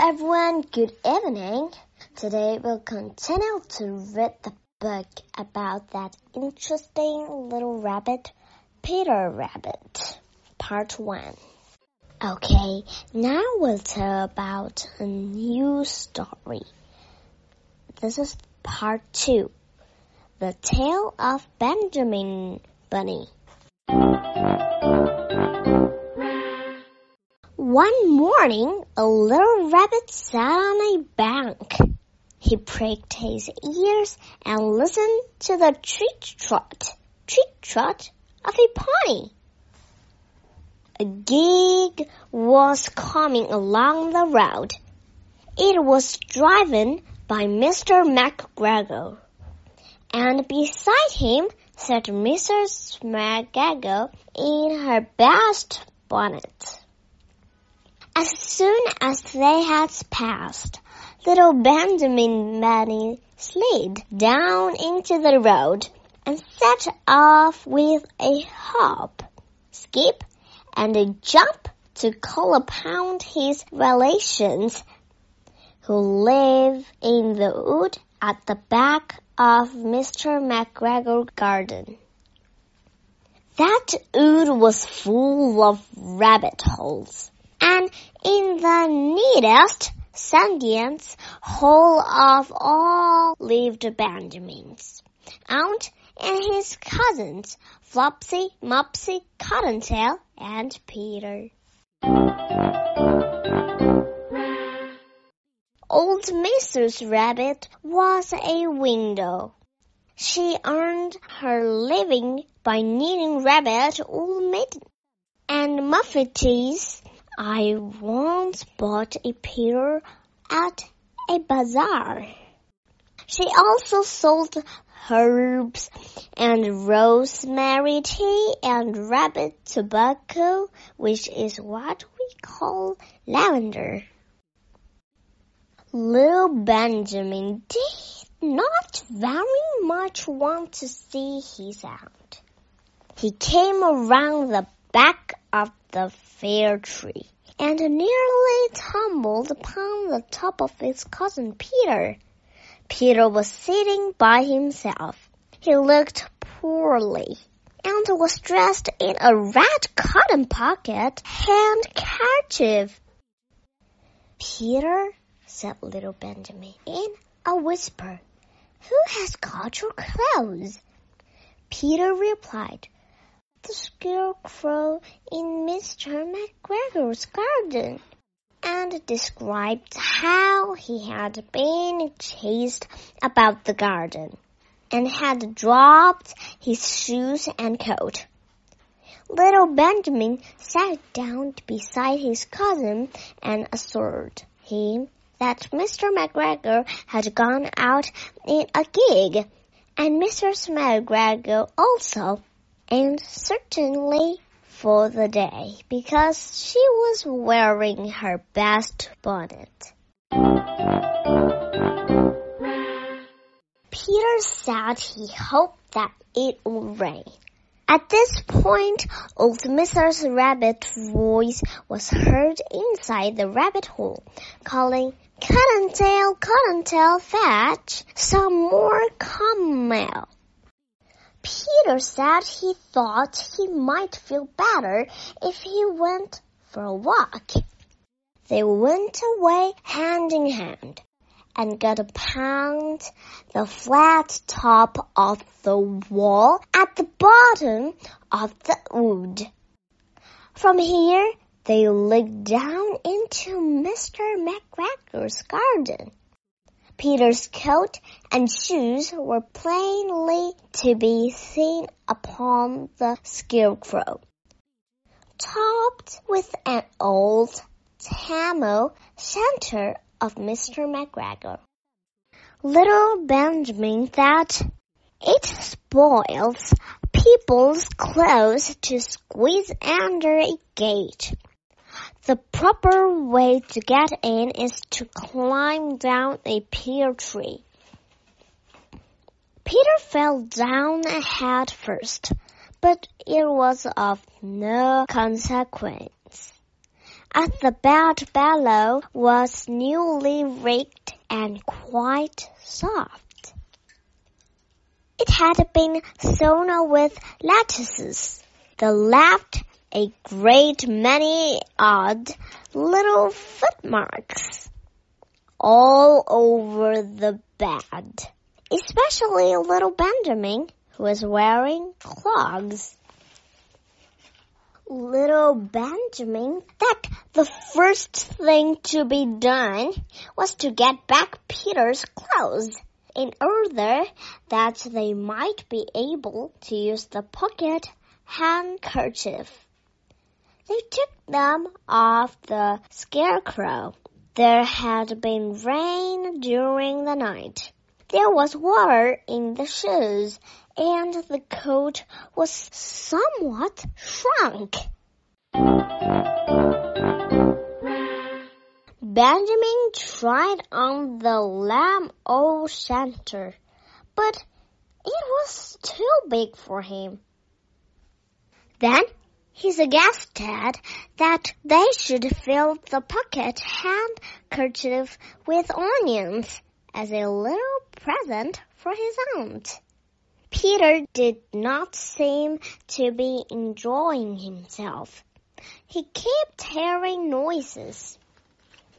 everyone, good evening. Today we'll continue to read the book about that interesting little rabbit, Peter Rabbit, part 1. Okay, now we'll tell about a new story. This is part 2. The Tale of Benjamin Bunny. One morning, a little rabbit sat on a bank. He pricked his ears and listened to the treat trot, treat trot of a pony. A gig was coming along the road. It was driven by Mr. McGregor. And beside him sat Mrs. McGregor in her best bonnet. As soon as they had passed, little Benjamin Bunny slid down into the road and set off with a hop, skip, and a jump to call upon his relations who live in the wood at the back of Mr. McGregor's garden. That wood was full of rabbit holes and in the neatest, sandiest hole of all lived Benjamin's aunt and his cousins, Flopsy, Mopsy, Cottontail, and Peter. Old Mrs. Rabbit was a window. She earned her living by knitting rabbit wool mittens and muffetees I once bought a pair at a bazaar. She also sold herbs and rosemary tea and rabbit tobacco, which is what we call lavender. Little Benjamin did not very much want to see his aunt. He came around the back of the fir tree and nearly tumbled upon the top of his cousin Peter. Peter was sitting by himself. He looked poorly and was dressed in a red cotton pocket handkerchief. Peter, said little Benjamin in a whisper, who has got your clothes? Peter replied, the scarecrow in Mr. McGregor's garden and described how he had been chased about the garden and had dropped his shoes and coat. Little Benjamin sat down beside his cousin and assured him that Mr. McGregor had gone out in a gig, and Mrs. McGregor also and certainly for the day because she was wearing her best bonnet. Peter said he hoped that it would rain. At this point, old Mrs. Rabbit's voice was heard inside the rabbit hole, calling, Cottontail, Cottontail, fetch some more camomile. Peter said he thought he might feel better if he went for a walk. They went away hand in hand and got a pound the flat top of the wall at the bottom of the wood. From here, they looked down into Mr. McGregor's garden. Peter's coat and shoes were plainly to be seen upon the scarecrow, topped with an old tam-o' shanter of Mr. McGregor. Little Benjamin thought it spoils people's clothes to squeeze under a gate. The proper way to get in is to climb down a pear tree. Peter fell down head first, but it was of no consequence. as the bed below was newly raked and quite soft. It had been sown with lettuces. The left a great many odd little footmarks all over the bed, especially little Benjamin, who was wearing clogs little Benjamin that the first thing to be done was to get back Peter's clothes in order that they might be able to use the pocket handkerchief. They took them off the scarecrow. There had been rain during the night. There was water in the shoes and the coat was somewhat shrunk. Benjamin tried on the tam o' shanter, but it was too big for him. Then he suggested that they should fill the pocket handkerchief with onions as a little present for his aunt. Peter did not seem to be enjoying himself. He kept hearing noises.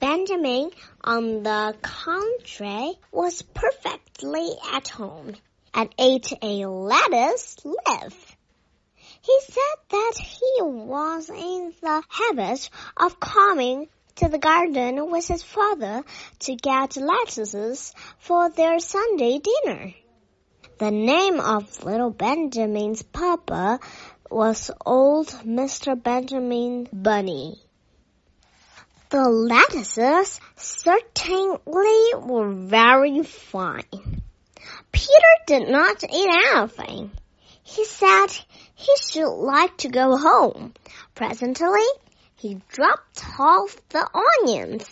Benjamin, on the contrary, was perfectly at home and ate a lettuce leaf. He said that he was in the habit of coming to the garden with his father to get lettuces for their Sunday dinner. The name of little Benjamin's papa was old Mr. Benjamin Bunny. The lettuces certainly were very fine. Peter did not eat anything. He said he should like to go home. Presently, he dropped off the onions.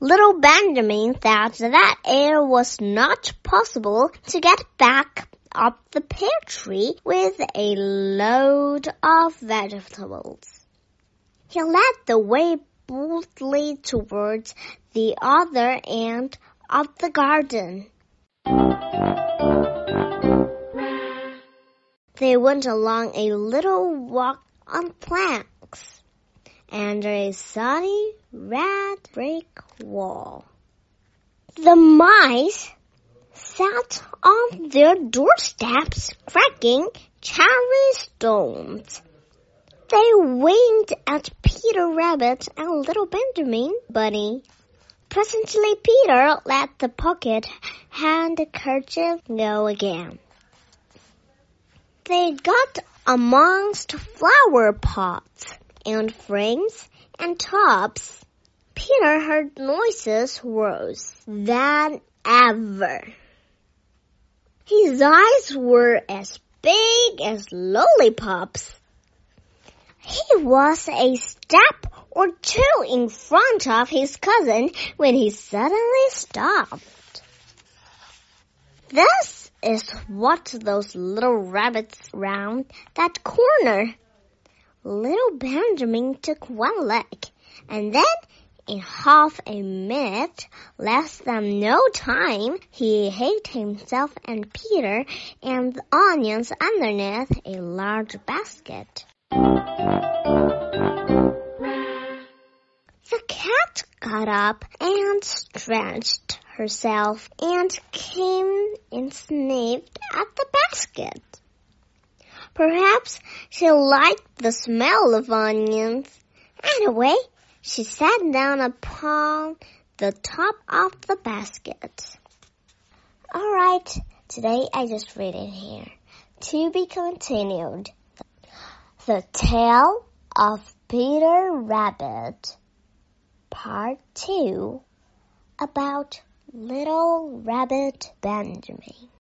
Little Benjamin thought that it was not possible to get back up the pear tree with a load of vegetables. He led the way boldly towards the other end of the garden. They went along a little walk on planks under a sunny red brick wall. The mice sat on their doorsteps cracking cherry stones. They winked at Peter Rabbit and little Benjamin Bunny. Presently Peter let the pocket handkerchief go again. They got amongst flower pots and frames and tops. Peter heard noises worse than ever. His eyes were as big as lollipops. He was a step or two in front of his cousin when he suddenly stopped. This is what those little rabbits round that corner. Little Benjamin took one leg and then in half a minute, less than no time, he hid himself and Peter and the onions underneath a large basket. The cat got up and stretched herself and came and sniffed at the basket. Perhaps she liked the smell of onions. Anyway, she sat down upon the top of the basket. Alright, today I just read it here. To be continued. The Tale of Peter Rabbit, Part 2, about Little Rabbit Benjamin.